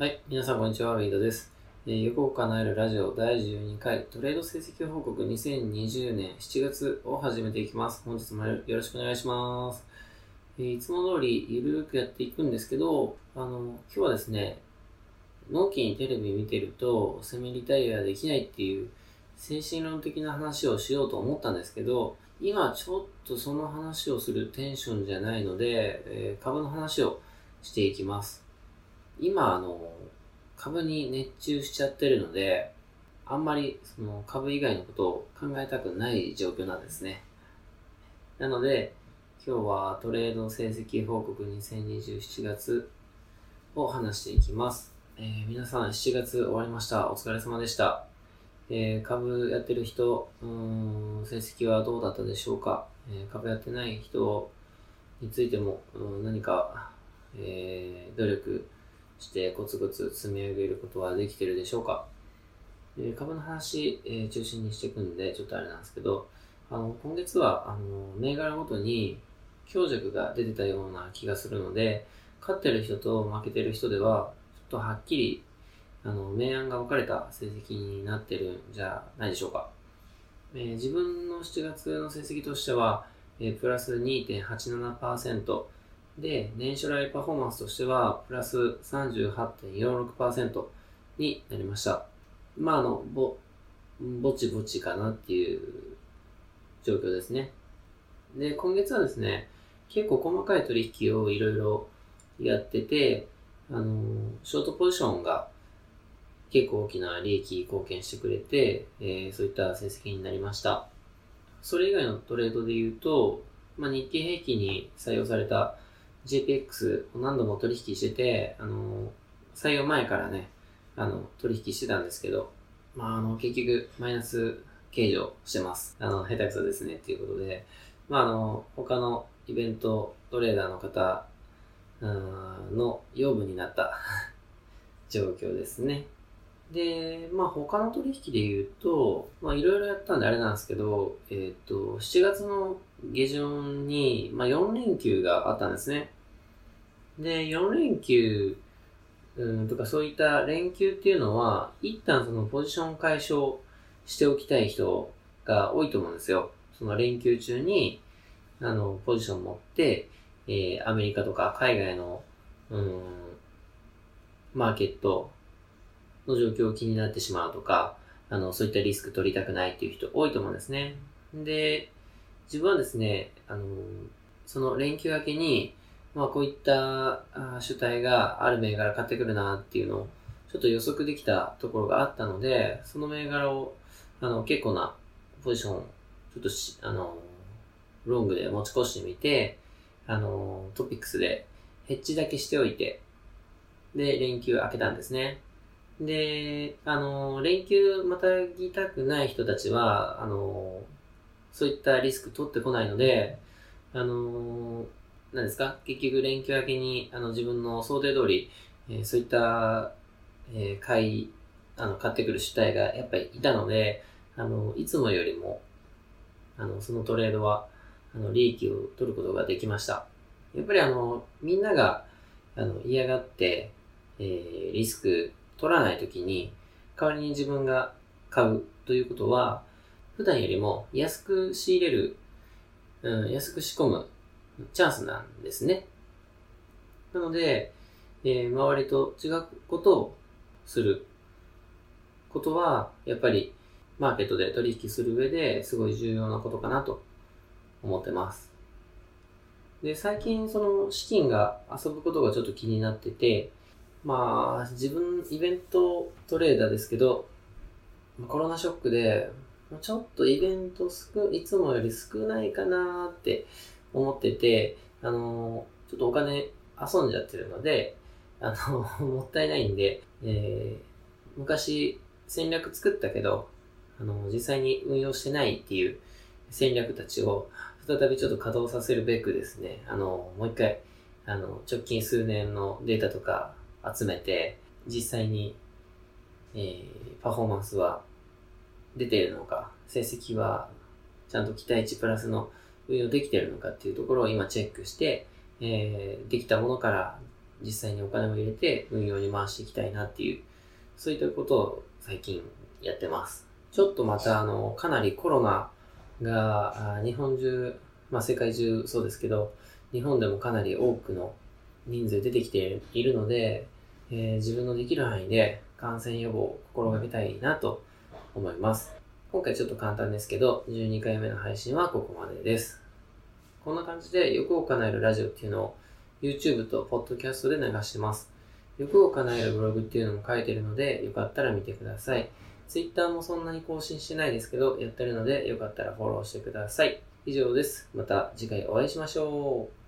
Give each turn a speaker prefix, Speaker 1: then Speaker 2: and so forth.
Speaker 1: はい、皆さんこんにちは、ウェイドです。えー、横岡なえるラジオ第12回トレード成績報告2020年7月を始めていきます。本日もよろしくお願いします。えーいつも通りゆるくやっていくんですけど、あの、今日はですね、納期にテレビ見てるとセミリタイアできないっていう精神論的な話をしようと思ったんですけど、今ちょっとその話をするテンションじゃないので、えー株の話をしていきます。今、あの、株に熱中しちゃってるので、あんまりその株以外のことを考えたくない状況なんですね。なので、今日はトレード成績報告2027月を話していきます。えー皆さん7月終わりました。お疲れ様でした。えー株やってる人、うん、成績はどうだったでしょうか、えー株やってない人についても、うん何か、えー努力してコツコツ積み上げることはできてるでしょうか、えー株の話、えー中心にしていくんで、ちょっとあれなんですけど、あの、今月は、あの、銘柄ごとに強弱が出てたような気がするので、勝ってる人と負けてる人では、ちょっとはっきり、あの、明暗が分かれた成績になってるんじゃないでしょうか。えー自分の7月の成績としては、えープラス2.87%で、年初来パフォーマンスとしては、プラス38.46%になりました。まあ、あの、ぼ、ぼちぼちかなっていう状況ですね。で、今月はですね、結構細かい取引をいろいろやってて、あの、ショートポジションが結構大きな利益貢献してくれて、えーそういった成績になりました。それ以外のトレードで言うと、まあ、日経平均に採用された JPX を何度も取引してて、あの、採用前からね、あの、取引してたんですけど、まあ、あの、結局、マイナス計上してます。あの、下手くそですね、っていうことで、まあ、あの、他のイベントトレーダーの方の養分になった 状況ですね。で、まあ他の取引で言うと、まあいろいろやったんであれなんですけど、えっ、と、7月の下旬に、まあ4連休があったんですね。で、4連休、うん、とかそういった連休っていうのは、一旦そのポジション解消しておきたい人が多いと思うんですよ。その連休中に、あの、ポジション持って、えーアメリカとか海外の、うん、マーケットの状況を気になってしまうとか、あの、そういったリスク取りたくないっていう人多いと思うんですね。で、自分はですね、あの、その連休明けに、まあこういった主体がある銘柄買ってくるなっていうのをちょっと予測できたところがあったので、その銘柄を、あの、結構なポジション、ちょっとし、あの、ロングで持ち越してみて、あの、トピックスでヘッジだけしておいて、で、連休明けたんですね。で、あの、連休またぎたくない人たちは、あの、そういったリスク取ってこないので、あの、何ですか？結局連休明けに、あの、自分の想定通り、えーそういった、えー買い、あの、買ってくる主体がやっぱりいたので、あの、いつもよりも、あの、そのトレードは、あの、利益を取ることができました。やっぱりあの、みんなが、あの、嫌がって、えーリスク取らないときに、代わりに自分が買うということは、普段よりも安く仕入れる、うん、安く仕込むチャンスなんですね。なので、えー周りと違うことをすることは、やっぱりマーケットで取引する上ですごい重要なことかなと思ってます。で、最近その資金が遊ぶことがちょっと気になってて、まあ、自分イベントトレーダーですけど、コロナショックで、ちょっとイベント少、いつもより少ないかなって思ってて、あの、ちょっとお金遊んじゃってるので、あの、もったいないんで、えー昔戦略作ったけど、あの、実際に運用してないっていう戦略たちを再びちょっと稼働させるべくですね、あの、もう一回、あの、直近数年のデータとか集めて、実際に、えーパフォーマンスは出ているのか、成績はちゃんと期待値プラスの運用できているのかっていうところを今チェックして、えーできたものから実際にお金を入れて運用に回していきたいなっていう、そういったことを最近やってます。ちょっとまたあの、かなりコロナが日本中、まあ世界中そうですけど、日本でもかなり多くの人数出てきているので、えー、自分のできる範囲で感染予防を心がけたいなと思います。今回ちょっと簡単ですけど、12回目の配信はここまでです。こんな感じで欲を叶えるラジオっていうのを YouTube と Podcast で流してます。欲を叶えるブログっていうのも書いてるので、よかったら見てください。Twitter もそんなに更新してないですけど、やってるので、よかったらフォローしてください。以上です。また次回お会いしましょう。